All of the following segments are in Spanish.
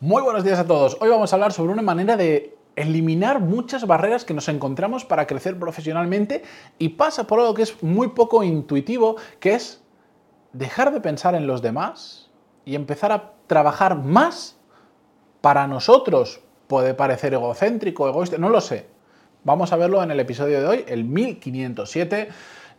Muy buenos días a todos. Hoy vamos a hablar sobre una manera de eliminar muchas barreras que nos encontramos para crecer profesionalmente y pasa por algo que es muy poco intuitivo, que es dejar de pensar en los demás y empezar a trabajar más para nosotros. Puede parecer egocéntrico, egoísta, no lo sé. Vamos a verlo en el episodio de hoy, el 1507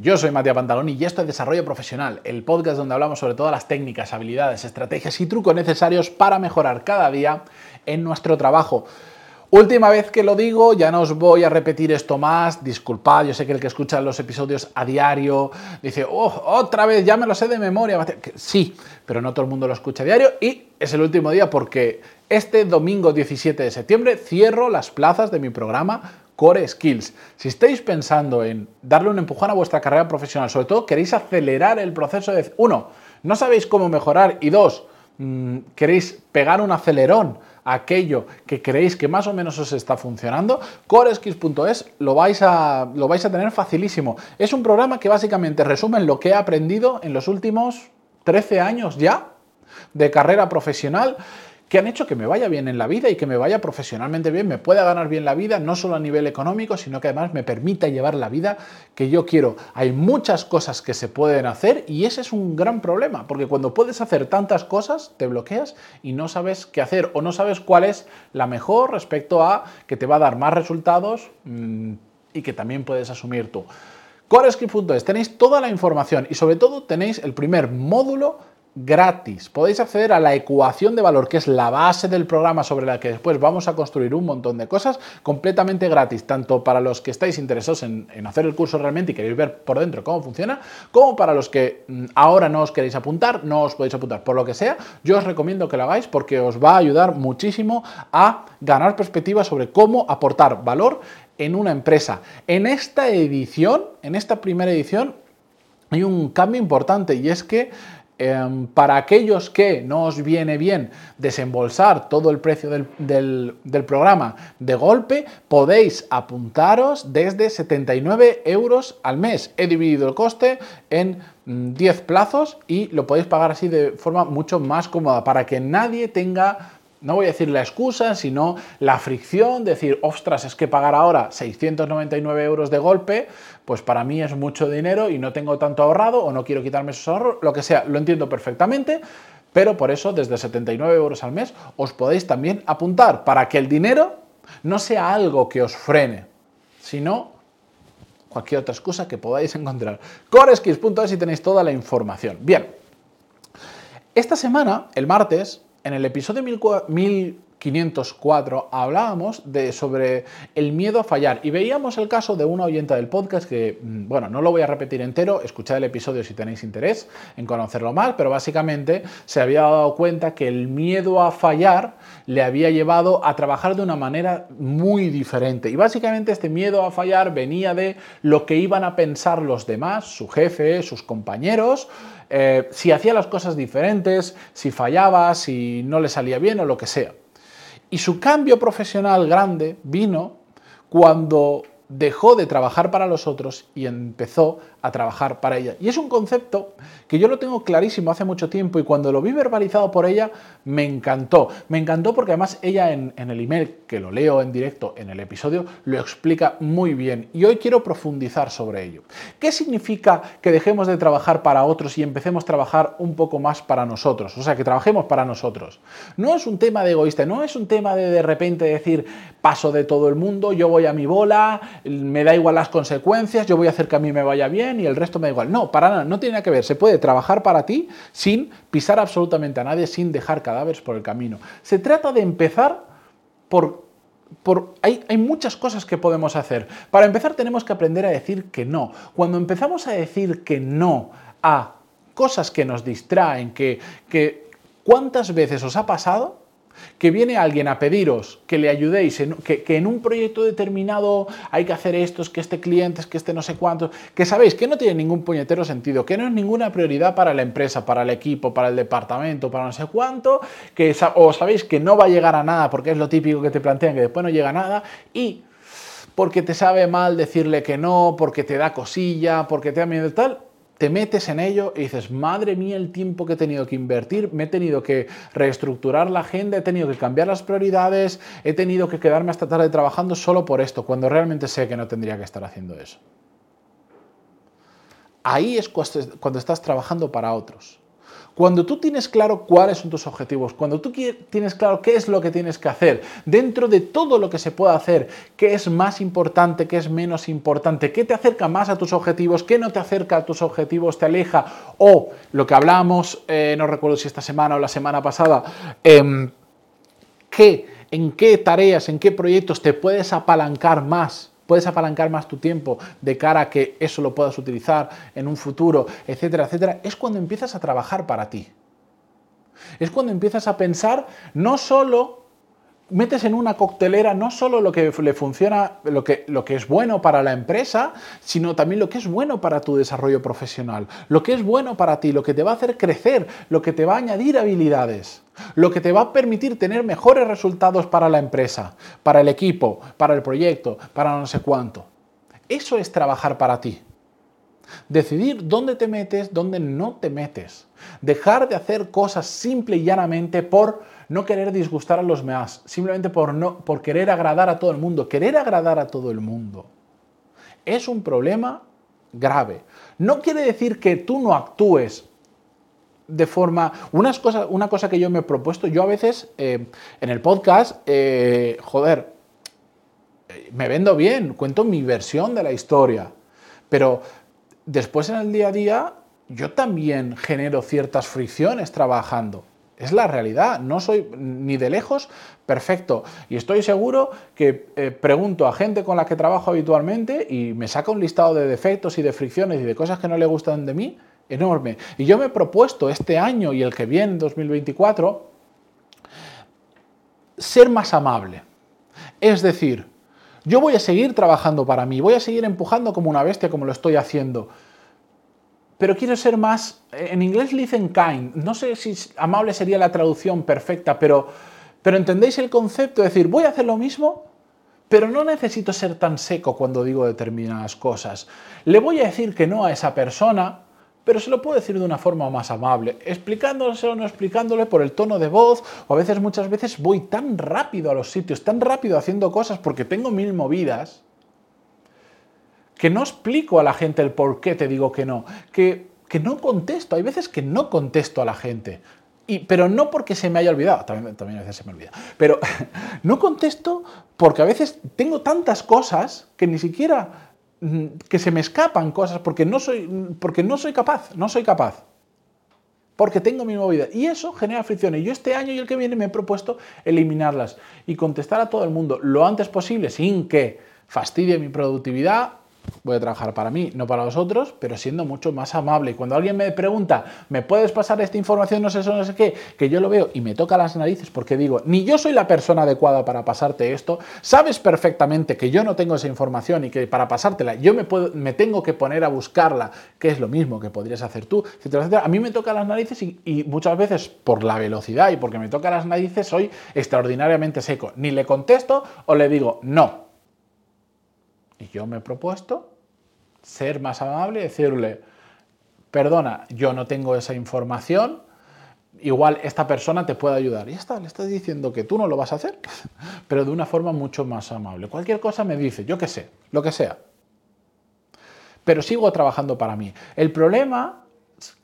yo soy Matías Pantaloni y esto es Desarrollo Profesional, el podcast donde hablamos sobre todas las técnicas, habilidades, estrategias y trucos necesarios para mejorar cada día en nuestro trabajo. Última vez que lo digo, ya no os voy a repetir esto más, disculpad, yo sé que el que escucha los episodios a diario dice, oh, otra vez, ya me lo sé de memoria. Sí, pero no todo el mundo lo escucha a diario y es el último día porque este domingo 17 de septiembre cierro las plazas de mi programa Core Skills. Si estáis pensando en darle un empujón a vuestra carrera profesional, sobre todo queréis acelerar el proceso de, uno, no sabéis cómo mejorar y dos, mm, queréis pegar un acelerón a aquello que creéis que más o menos os está funcionando, coreskills.es lo, vais a, lo vais a tener facilísimo. Es un programa que básicamente resume lo que he aprendido en los últimos 13 años ya de carrera profesional que han hecho que me vaya bien en la vida y que me vaya profesionalmente bien, me pueda ganar bien la vida, no solo a nivel económico, sino que además me permita llevar la vida que yo quiero. Hay muchas cosas que se pueden hacer y ese es un gran problema, porque cuando puedes hacer tantas cosas, te bloqueas y no sabes qué hacer o no sabes cuál es la mejor respecto a que te va a dar más resultados mm, y que también puedes asumir tú. Corescript.es tenéis toda la información y sobre todo tenéis el primer módulo gratis. Podéis acceder a la ecuación de valor, que es la base del programa sobre la que después vamos a construir un montón de cosas, completamente gratis, tanto para los que estáis interesados en, hacer el curso realmente y queréis ver por dentro cómo funciona, como para los que mm, ahora no os queréis apuntar, no os podéis apuntar, por lo que sea, yo os recomiendo que lo hagáis porque os va a ayudar muchísimo a ganar perspectiva sobre cómo aportar valor en una empresa. En esta edición, en esta primera edición, hay un cambio importante y es que Em, para aquellos que no os viene bien desembolsar todo el precio del, programa de golpe, podéis apuntaros desde 79 euros al mes. He dividido el coste en 10 mm, plazos y lo podéis pagar así de forma mucho más cómoda para que nadie tenga no voy a decir la excusa, sino la fricción, decir, ostras, es que pagar ahora 699 euros de golpe, pues para mí es mucho dinero y no tengo tanto ahorrado o no quiero quitarme esos ahorros, lo que sea, lo entiendo perfectamente, pero por eso desde 79 euros al mes os podéis también apuntar para que el dinero no sea algo que os frene, sino cualquier otra excusa que podáis encontrar. Coreskills.es y tenéis toda la información. Bien, esta semana, el martes, en el episodio 1504 hablábamos de, sobre el miedo a fallar y veíamos el caso de una oyenta del podcast que, mm, bueno, no lo voy a repetir entero, escuchad el episodio si tenéis interés en conocerlo más, pero básicamente se había dado cuenta que el miedo a fallar le había llevado a trabajar de una manera muy diferente. Y básicamente este miedo a fallar venía de lo que iban a pensar los demás, su jefe, sus compañeros, eh, si hacía las cosas diferentes, si fallaba, si no le salía bien o lo que sea. Y su cambio profesional grande vino cuando dejó de trabajar para los otros y empezó a trabajar para ella. Y es un concepto que yo lo tengo clarísimo hace mucho tiempo y cuando lo vi verbalizado por ella me encantó. Me encantó porque además ella en, el email, que lo leo en directo en el episodio, lo explica muy bien y hoy quiero profundizar sobre ello. ¿Qué significa que dejemos de trabajar para otros y empecemos a trabajar un poco más para nosotros? O sea, que trabajemos para nosotros. No es un tema de egoísta, no es un tema de de repente decir paso de todo el mundo, yo voy a mi bola, me da igual las consecuencias, yo voy a hacer que a mí me vaya bien y el resto me da igual. No, para nada, no tiene nada que ver. Se puede trabajar para ti sin pisar absolutamente a nadie, sin dejar cadáveres por el camino. Se trata de empezar por por, hay, hay, muchas cosas que podemos hacer. Para empezar tenemos que aprender a decir que no. Cuando empezamos a decir que no a cosas que nos distraen, que, que ¿cuántas veces os ha pasado que viene alguien a pediros que le ayudéis, que, en un proyecto determinado hay que hacer esto, es que este cliente, es que este no sé cuánto, que sabéis que no tiene ningún puñetero sentido, que no es ninguna prioridad para la empresa, para el equipo, para el departamento, para no sé cuánto, que o sabéis que no va a llegar a nada porque es lo típico que te plantean, que después no llega a nada, y porque te sabe mal decirle que no, porque te da cosilla, porque te da miedo tal, te metes en ello y dices, madre mía, el tiempo que he tenido que invertir, me he tenido que reestructurar la agenda, he tenido que cambiar las prioridades, he tenido que quedarme hasta tarde trabajando solo por esto, cuando realmente sé que no tendría que estar haciendo eso. Ahí es cuando estás trabajando para otros. Cuando tú tienes claro cuáles son tus objetivos, cuando tú tienes claro qué es lo que tienes que hacer, dentro de todo lo que se puede hacer, qué es más importante, qué es menos importante, qué te acerca más a tus objetivos, qué no te acerca a tus objetivos, te aleja, o lo que hablamos, eh, no recuerdo si esta semana o la semana pasada, em, en qué tareas, en qué proyectos te puedes apalancar más puedes apalancar más tu tiempo de cara a que eso lo puedas utilizar en un futuro, etcétera, etcétera, es cuando empiezas a trabajar para ti. Es cuando empiezas a pensar no solo metes en una coctelera no solo lo que le funciona, lo que, lo que es bueno para la empresa, sino también lo que es bueno para tu desarrollo profesional, lo que es bueno para ti, lo que te va a hacer crecer, lo que te va a añadir habilidades, lo que te va a permitir tener mejores resultados para la empresa, para el equipo, para el proyecto, para no sé cuánto. Eso es trabajar para ti. Decidir dónde te metes, dónde no te metes. Dejar de hacer cosas simple y llanamente por no querer disgustar a los demás, simplemente por, no, por querer agradar a todo el mundo. Querer agradar a todo el mundo es un problema grave. No quiere decir que tú no actúes de forma... Una cosa, una cosa que yo me he propuesto, yo a veces eh, en el podcast, eh, joder, me vendo bien, cuento mi versión de la historia, pero después en el día a día yo también genero ciertas fricciones trabajando. Es la realidad, no soy ni de lejos perfecto. Y estoy seguro que eh, pregunto a gente con la que trabajo habitualmente y me saca un listado de defectos y de fricciones y de cosas que no le gustan de mí enorme. Y yo me he propuesto este año y el que viene, 2024, ser más amable. Es decir, yo voy a seguir trabajando para mí, voy a seguir empujando como una bestia como lo estoy haciendo. Pero quiero ser más, en inglés le dicen kind, no sé si amable sería la traducción perfecta, pero, pero entendéis el concepto, es decir, voy a hacer lo mismo, pero no necesito ser tan seco cuando digo determinadas cosas. Le voy a decir que no a esa persona, pero se lo puedo decir de una forma más amable, explicándole o no explicándole por el tono de voz, o a veces muchas veces voy tan rápido a los sitios, tan rápido haciendo cosas porque tengo mil movidas, que no explico a la gente el por qué te digo que no, que, que no contesto, hay veces que no contesto a la gente. Y, pero no porque se me haya olvidado, también, también a veces se me olvida, pero no contesto porque a veces tengo tantas cosas que ni siquiera que se me escapan cosas porque no soy, porque no soy capaz, no soy capaz. Porque tengo mi movida. Y eso genera fricciones. Yo este año y el que viene me he propuesto eliminarlas y contestar a todo el mundo lo antes posible sin que fastidie mi productividad voy a trabajar para mí, no para vosotros, pero siendo mucho más amable. Y cuando alguien me pregunta, ¿me puedes pasar esta información? No sé eso, no sé qué, que yo lo veo y me toca las narices porque digo, ni yo soy la persona adecuada para pasarte esto, sabes perfectamente que yo no tengo esa información y que para pasártela yo me, puedo, me tengo que poner a buscarla, que es lo mismo que podrías hacer tú, etcétera, A mí me toca las narices y muchas veces por la velocidad y porque me toca las narices soy extraordinariamente seco. Ni le contesto o le digo, no, y yo me he propuesto ser más amable y decirle, perdona, yo no tengo esa información, igual esta persona te puede ayudar. Y ya está, le estás diciendo que tú no lo vas a hacer, pero de una forma mucho más amable. Cualquier cosa me dice, yo qué sé, lo que sea. Pero sigo trabajando para mí. El problema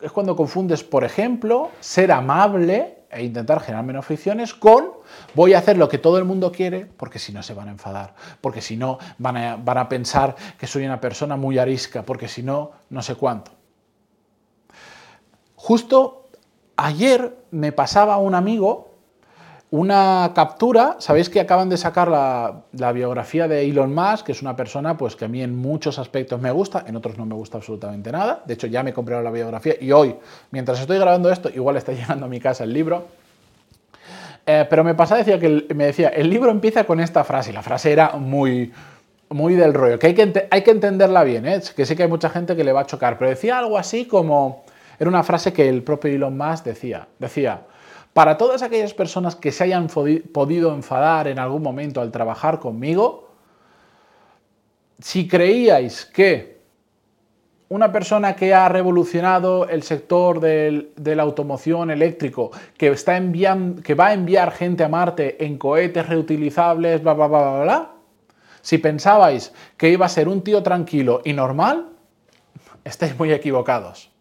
es cuando confundes, por ejemplo, ser amable e intentar generar menos fricciones con voy a hacer lo que todo el mundo quiere porque si no se van a enfadar, porque si no van a, van a pensar que soy una persona muy arisca, porque si no, no sé cuánto. Justo ayer me pasaba un amigo una captura, sabéis que acaban de sacar la, biografía de Elon Musk, que es una persona pues, que a mí en muchos aspectos me gusta, en otros no me gusta absolutamente nada. De hecho, ya me he comprado la biografía y hoy, mientras estoy grabando esto, igual está llegando a mi casa el libro. Eh, pero me pasa, decía que me decía, el libro empieza con esta frase, y la frase era muy, muy del rollo, que hay que, hay que entenderla bien, ¿eh? que sé que hay mucha gente que le va a chocar, pero decía algo así como, era una frase que el propio Elon Musk decía, decía, para todas aquellas personas que se hayan podido enfadar en algún momento al trabajar conmigo, si creíais que una persona que ha revolucionado el sector de la automoción eléctrico, que, está que va a enviar gente a Marte en cohetes reutilizables, bla, bla, bla, bla, bla. Si pensabais que iba a ser un tío tranquilo y normal, estáis muy equivocados.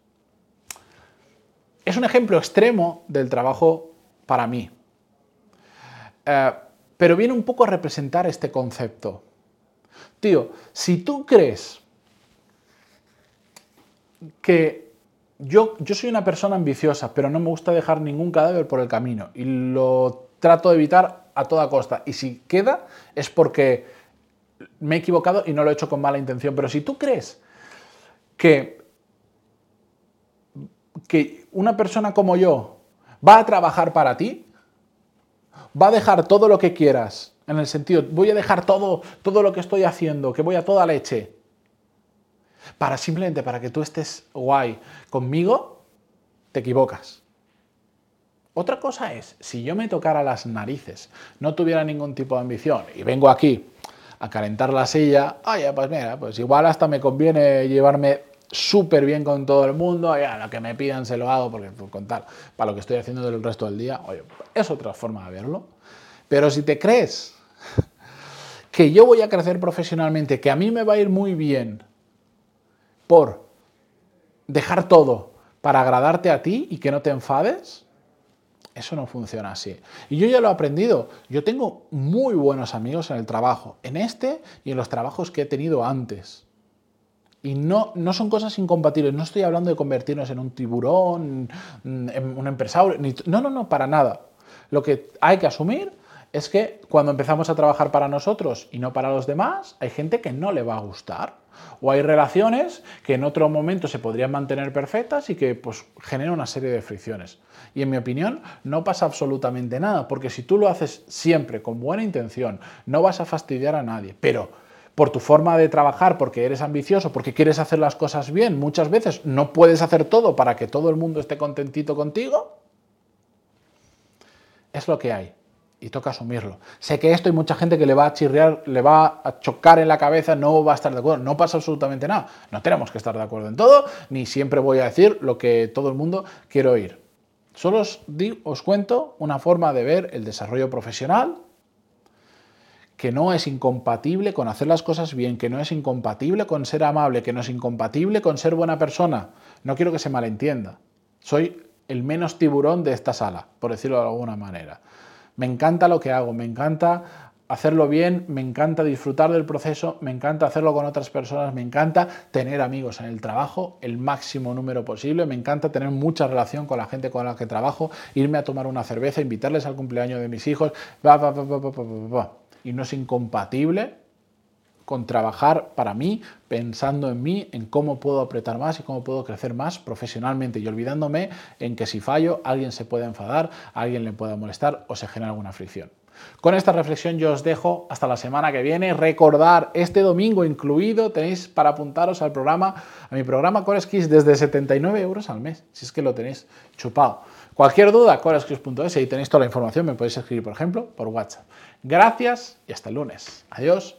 Es un ejemplo extremo del trabajo para mí. Eh, pero viene un poco a representar este concepto. Tío, si tú crees que yo, yo soy una persona ambiciosa, pero no me gusta dejar ningún cadáver por el camino y lo trato de evitar a toda costa. Y si queda es porque me he equivocado y no lo he hecho con mala intención. Pero si tú crees que, que una persona como yo va a trabajar para ti, va a dejar todo lo que quieras, en el sentido, voy a dejar todo, todo lo que estoy haciendo, que voy a toda leche, para simplemente para que tú estés guay conmigo, te equivocas. Otra cosa es, si yo me tocara las narices, no tuviera ningún tipo de ambición y vengo aquí a calentar la silla, oye, pues mira, pues igual hasta me conviene llevarme súper bien con todo el mundo, ya lo que me pidan se lo hago porque por contar, para lo que estoy haciendo del resto del día, oye, es otra forma de verlo. Pero si te crees que yo voy a crecer profesionalmente, que a mí me va a ir muy bien por dejar todo para agradarte a ti y que no te enfades, eso no funciona así. Y yo ya lo he aprendido. Yo tengo muy buenos amigos en el trabajo, en este y en los trabajos que he tenido antes. Y no, no son cosas incompatibles. No estoy hablando de convertirnos en un tiburón, en un empresario. no, no, no, para nada. Lo que hay que asumir es que cuando empezamos a trabajar para nosotros y no para los demás, hay gente que no le va a gustar. O hay relaciones que en otro momento se podrían mantener perfectas y que pues, generan una serie de fricciones. Y en mi opinión no pasa absolutamente nada, porque si tú lo haces siempre con buena intención, no vas a fastidiar a nadie. Pero por tu forma de trabajar, porque eres ambicioso, porque quieres hacer las cosas bien, muchas veces no puedes hacer todo para que todo el mundo esté contentito contigo, es lo que hay y toca asumirlo. Sé que esto hay mucha gente que le va a chirriar, le va a chocar en la cabeza, no va a estar de acuerdo, no pasa absolutamente nada. No tenemos que estar de acuerdo en todo, ni siempre voy a decir lo que todo el mundo quiere oír. Solo os, os cuento una forma de ver el desarrollo profesional que no es incompatible con hacer las cosas bien, que no es incompatible con ser amable, que no es incompatible con ser buena persona. No quiero que se malentienda. Soy el menos tiburón de esta sala, por decirlo de alguna manera. Me encanta lo que hago, me encanta hacerlo bien, me encanta disfrutar del proceso, me encanta hacerlo con otras personas, me encanta tener amigos en el trabajo, el máximo número posible, me encanta tener mucha relación con la gente con la que trabajo, irme a tomar una cerveza, invitarles al cumpleaños de mis hijos, y no es incompatible con trabajar para mí, pensando en mí, en cómo puedo apretar más y cómo puedo crecer más profesionalmente y olvidándome en que si fallo alguien se puede enfadar, alguien le pueda molestar o se genera alguna fricción. Con esta reflexión yo os dejo hasta la semana que viene. Recordar, este domingo incluido tenéis para apuntaros al programa, a mi programa CoreSkills desde 79 euros al mes, si es que lo tenéis chupado. Cualquier duda, coreskills.es, ahí tenéis toda la información, me podéis escribir, por ejemplo, por WhatsApp. Gracias y hasta el lunes. Adiós.